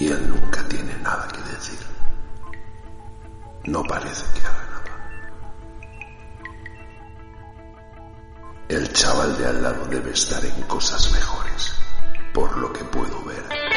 Y él nunca tiene nada que decir. No parece que haga nada. El chaval de al lado debe estar en cosas mejores, por lo que puedo ver.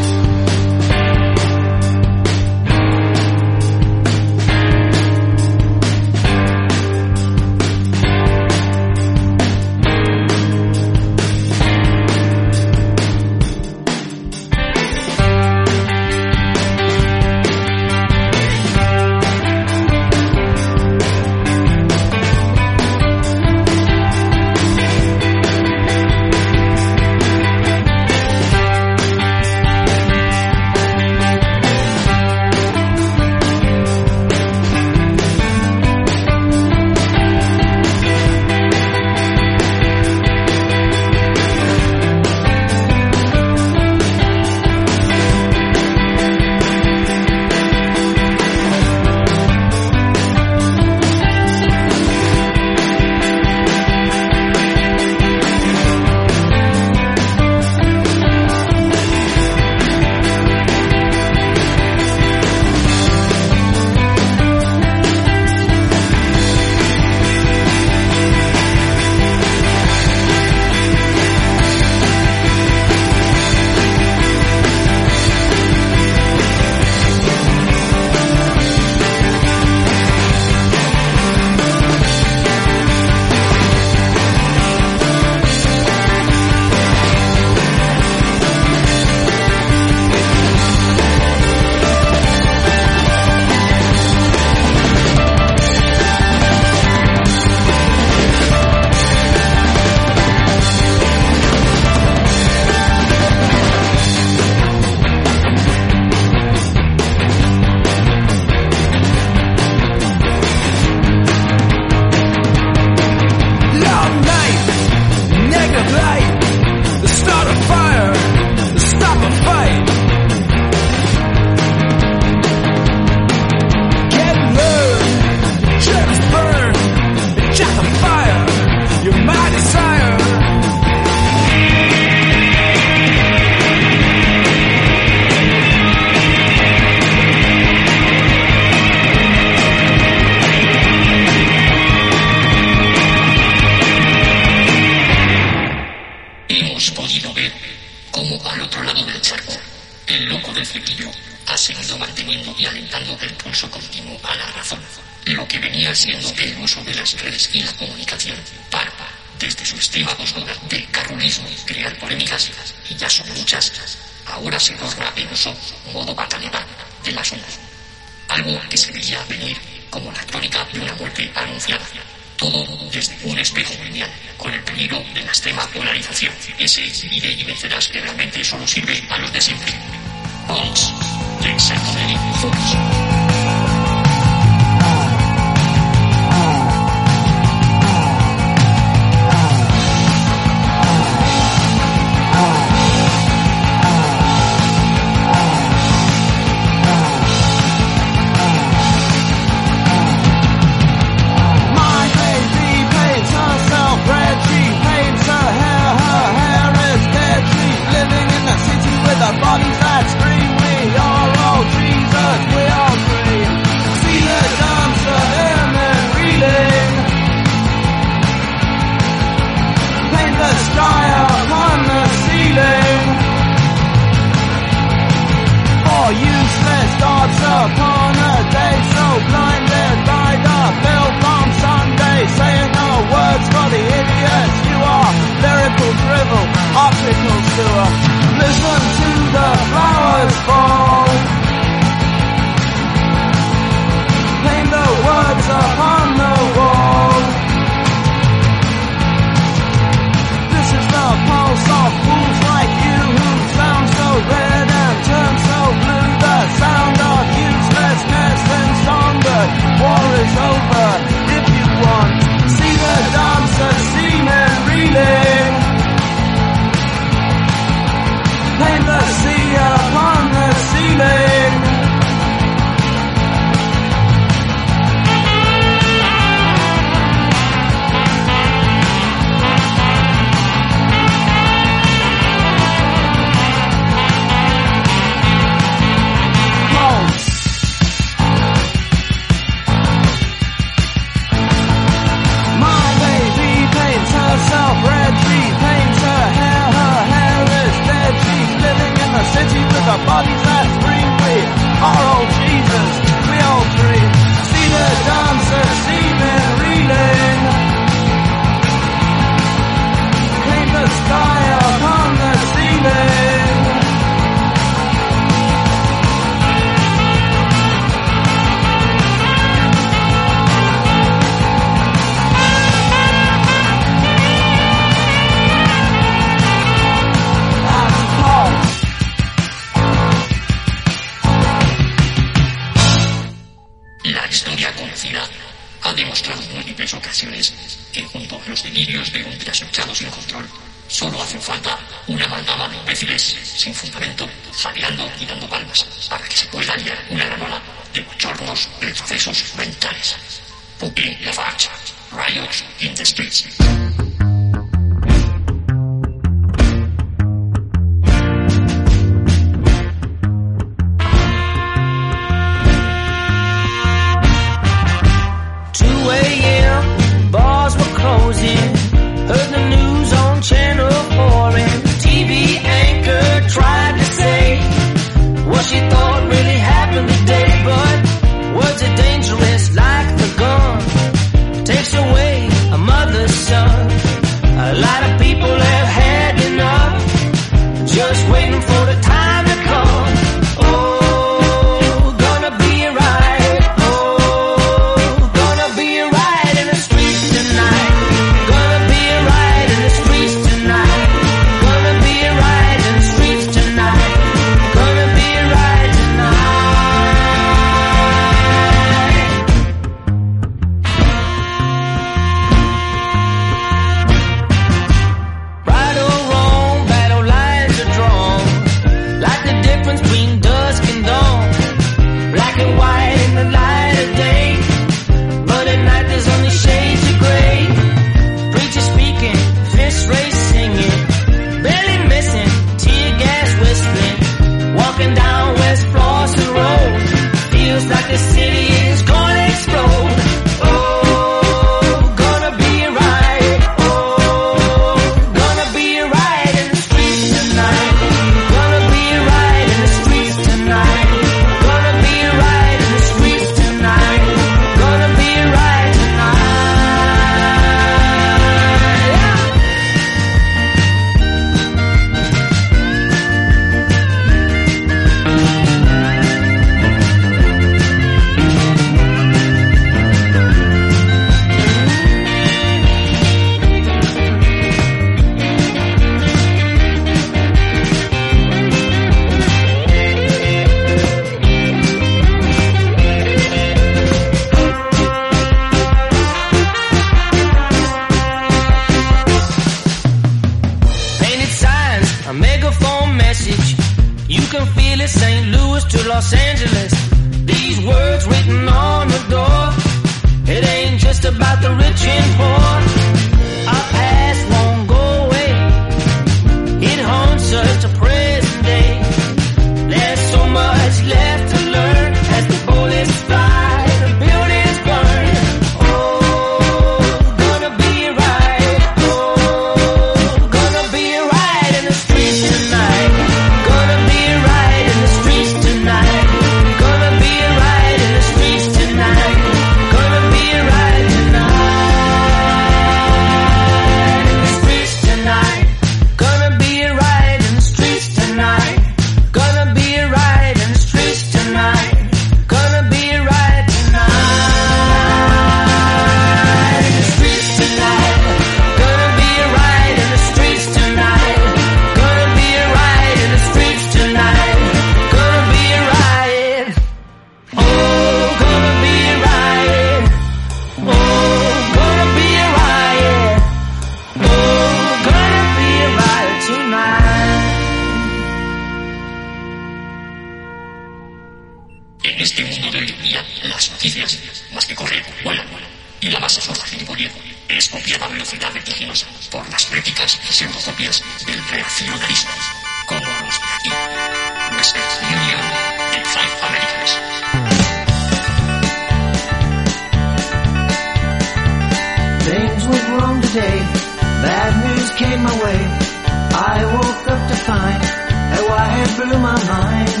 through my mind.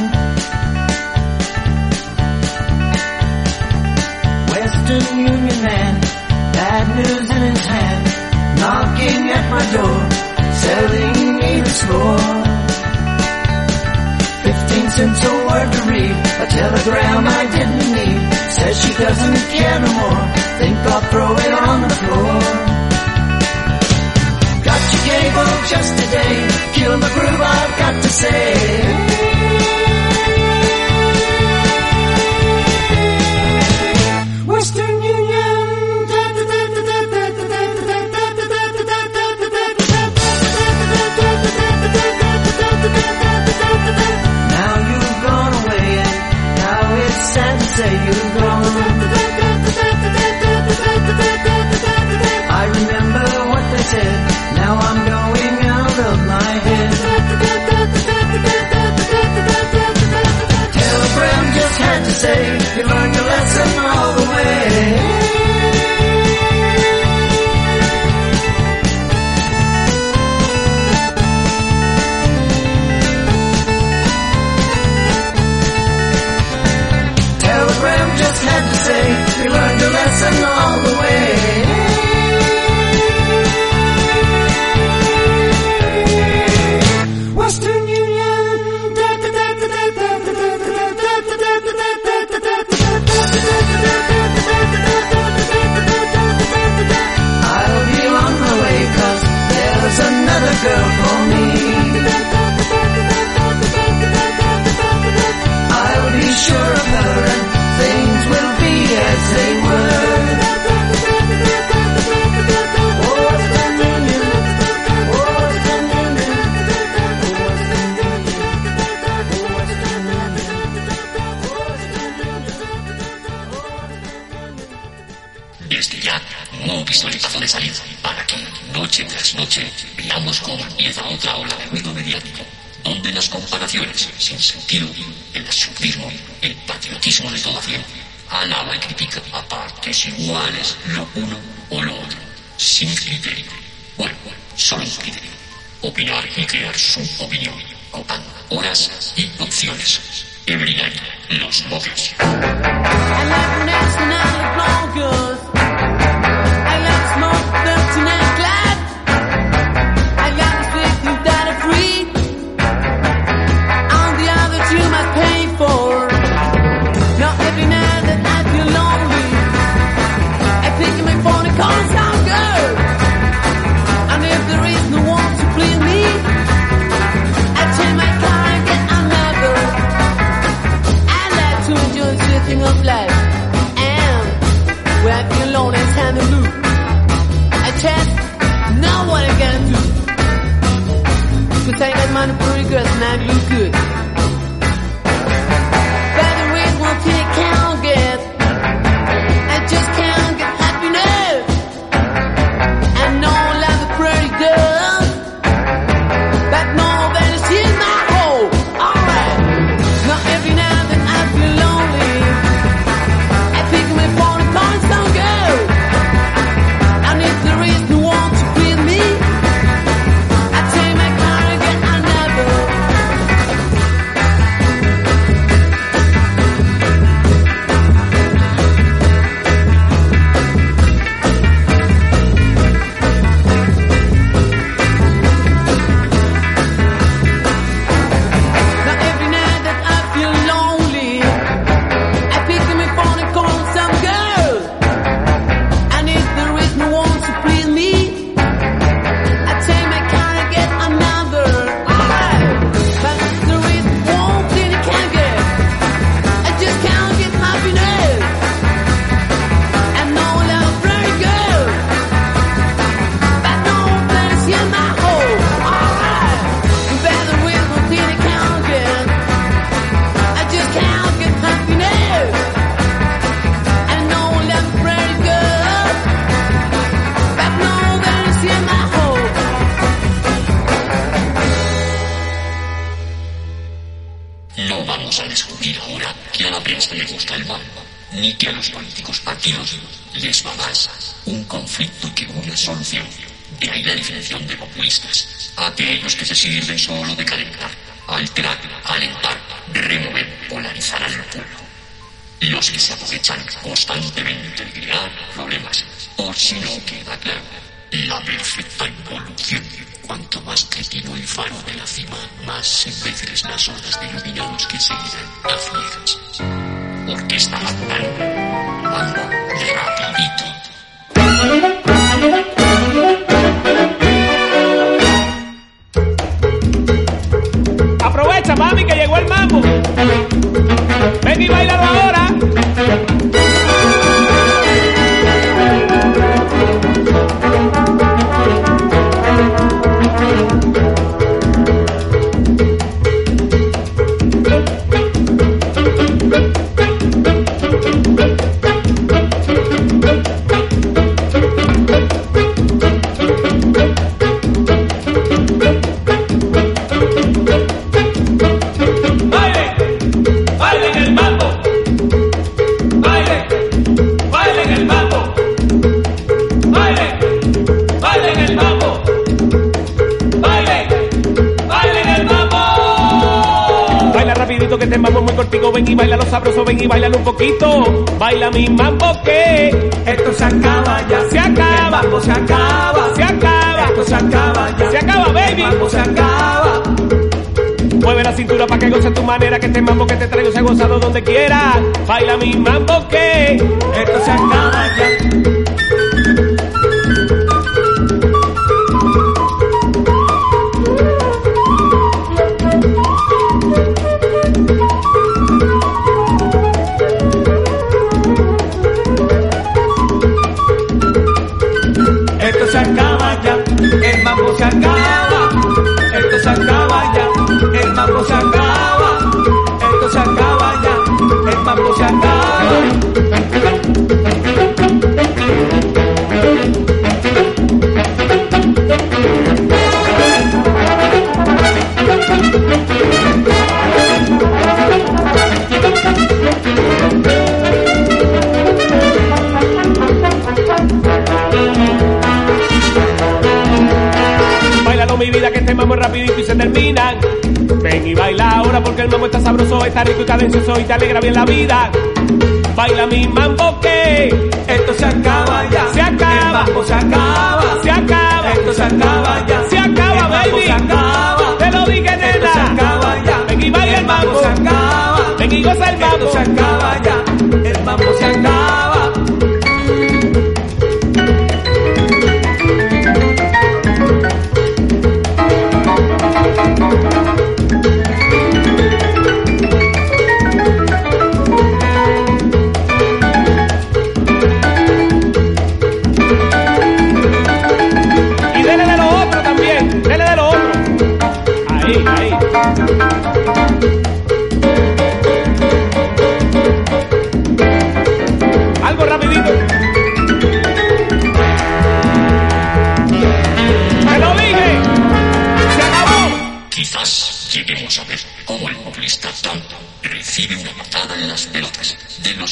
Western Union man, bad news in his hand, knocking at my door, selling me the score. Fifteen cents a word to read, a telegram I didn't need, says she doesn't care no more, think I'll throw it on the floor. Gave up just today. Kill my groove, I've got to say. acciones sin sentido, el absurdismo, el patriotismo de toda fiel, alaba y critica a partes iguales lo uno o lo otro, sin criterio. Bueno, solo un criterio. Opinar y crear su opinión, copan horas y opciones. Ni que a los políticos partidos les va más un conflicto que una solución. De ahí la definición de populistas, aquellos que se sirven solo de calentar, alterar, alentar, remover, polarizar al pueblo. Los que se aprovechan constantemente de crear problemas, o si no queda claro, la perfecta involución. Cuanto más cretino el faro de la cima, más imbéciles las horas de iluminados que seguirán a ciegas. Orquesta mambo rapidito. Aprovecha, mami, que llegó el mambo. Ven y bailalo ahora. Ven y baila un poquito. Baila mi mambo que esto se acaba ya. Se acaba, el mambo se acaba, se acaba. Esto se acaba ya. Se acaba, baby. El mambo se acaba. Mueve la cintura para que goce tu manera, que este mambo que te traigo se ha gozado donde quiera. Baila mi mambo que esto se acaba ya. Mi vida que este mambo es rapidito y se terminan. Ven y baila ahora porque el mambo está sabroso, está rico y cadencioso y te alegra bien la vida. Baila mi mambo que esto se acaba ya. Se acaba. El mambo se acaba. Se acaba. Esto se acaba ya. Se acaba, el baby. Se acaba. Te lo dije, nena. Esto se acaba ya. Ven y baila el mambo. Se acaba. Ven y goza el mambo. Esto se acaba ya. El mambo se acaba.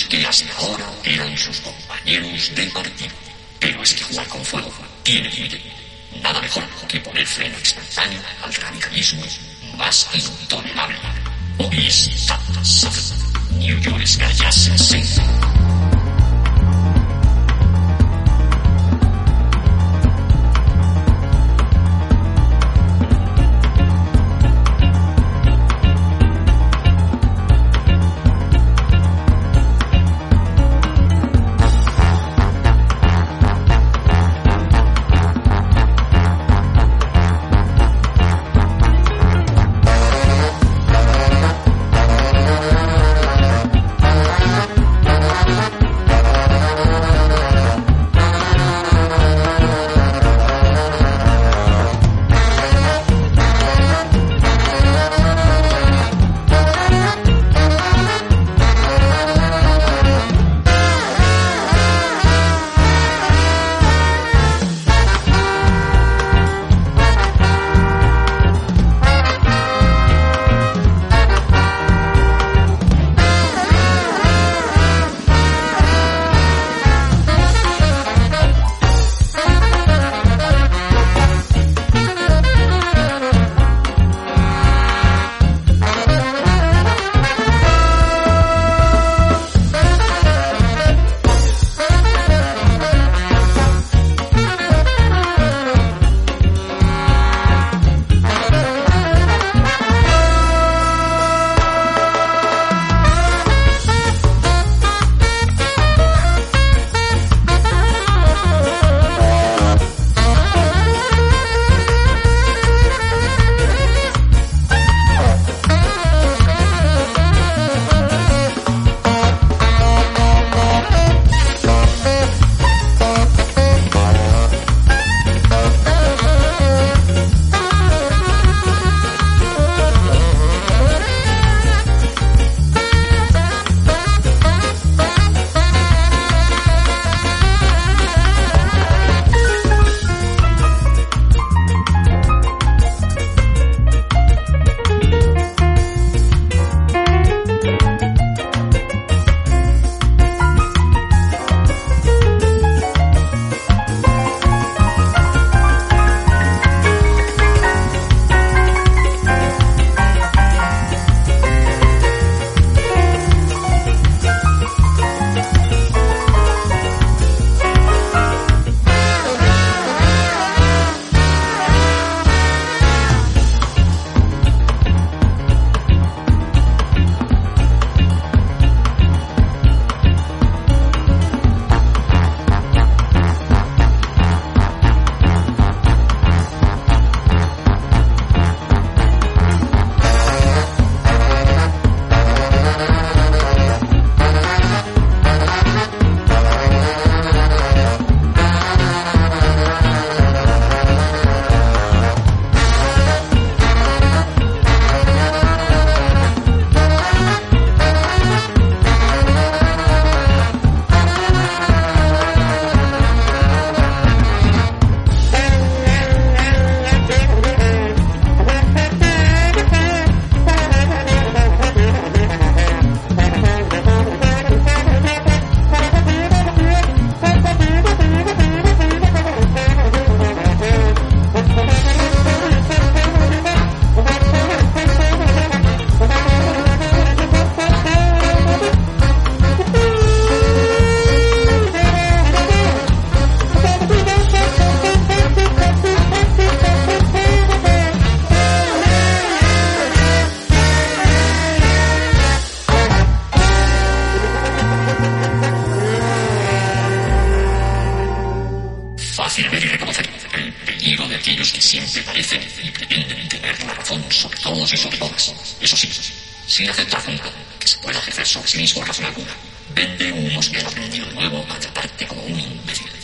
que hasta ahora eran sus compañeros de partido. Pero es que jugar con fuego tiene límite. Nada mejor que poner freno instantáneo al radicalismo más intolerable. Hoy es New York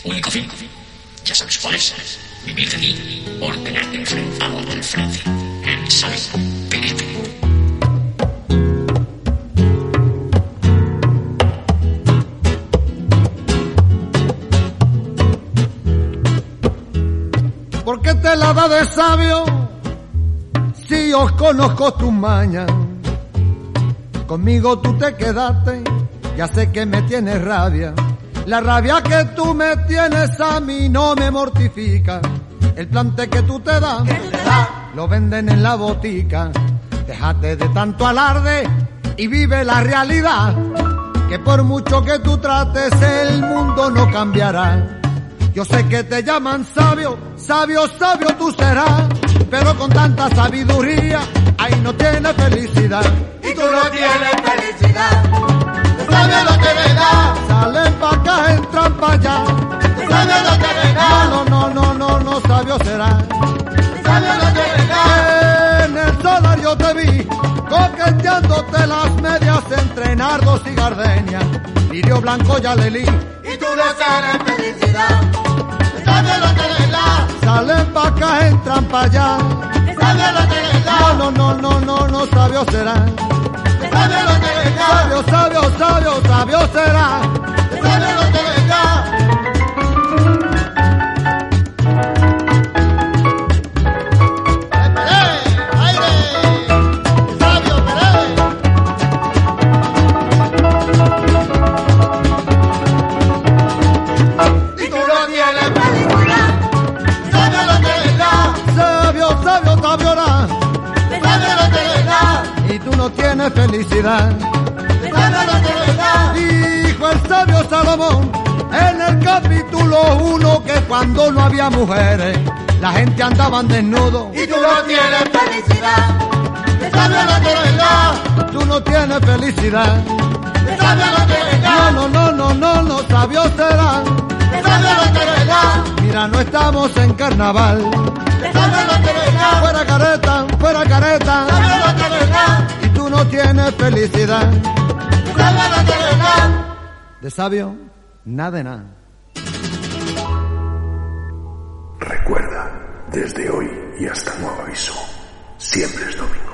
Ubicación. Ya sabes cuál es. Vivir de mí, ordenarte enfrentado al frente. El salto perete. ¿Por qué te la da de sabio si os conozco tus mañas? Conmigo tú te quedaste, ya sé que me tienes rabia la rabia que tú me tienes a mí no me mortifica. El plante que tú te das, lo venden en la botica. Déjate de tanto alarde y vive la realidad. Que por mucho que tú trates, el mundo no cambiará. Yo sé que te llaman sabio, sabio, sabio tú serás, pero con tanta sabiduría, ahí no tienes felicidad. Y tú no tienes felicidad. Lo que le da. Nardos y gardenias. Lirio blanco y alelí. Y tú no tienes felicidad. Sabes lo que le da. Salen acá, entran pa' allá. Sabes lo que le da. No, no, no, no, no, sabio será. Sabes lo que le da. Sabio, sabio, sabio, sabio será. Sabes lo que felicidad. Dijo el sabio Salomón en el capítulo 1 que cuando no había mujeres, la gente andaban desnudo. Y tú no tienes felicidad. Tú no tienes felicidad. No, no, no, no, no, sabio será. Mira, no estamos en carnaval. Fuera careta, fuera careta. Sabes lo que le da. Y tú no tienes felicidad. De sabio, nada de nada. Recuerda, desde hoy y hasta nuevo aviso, siempre es domingo.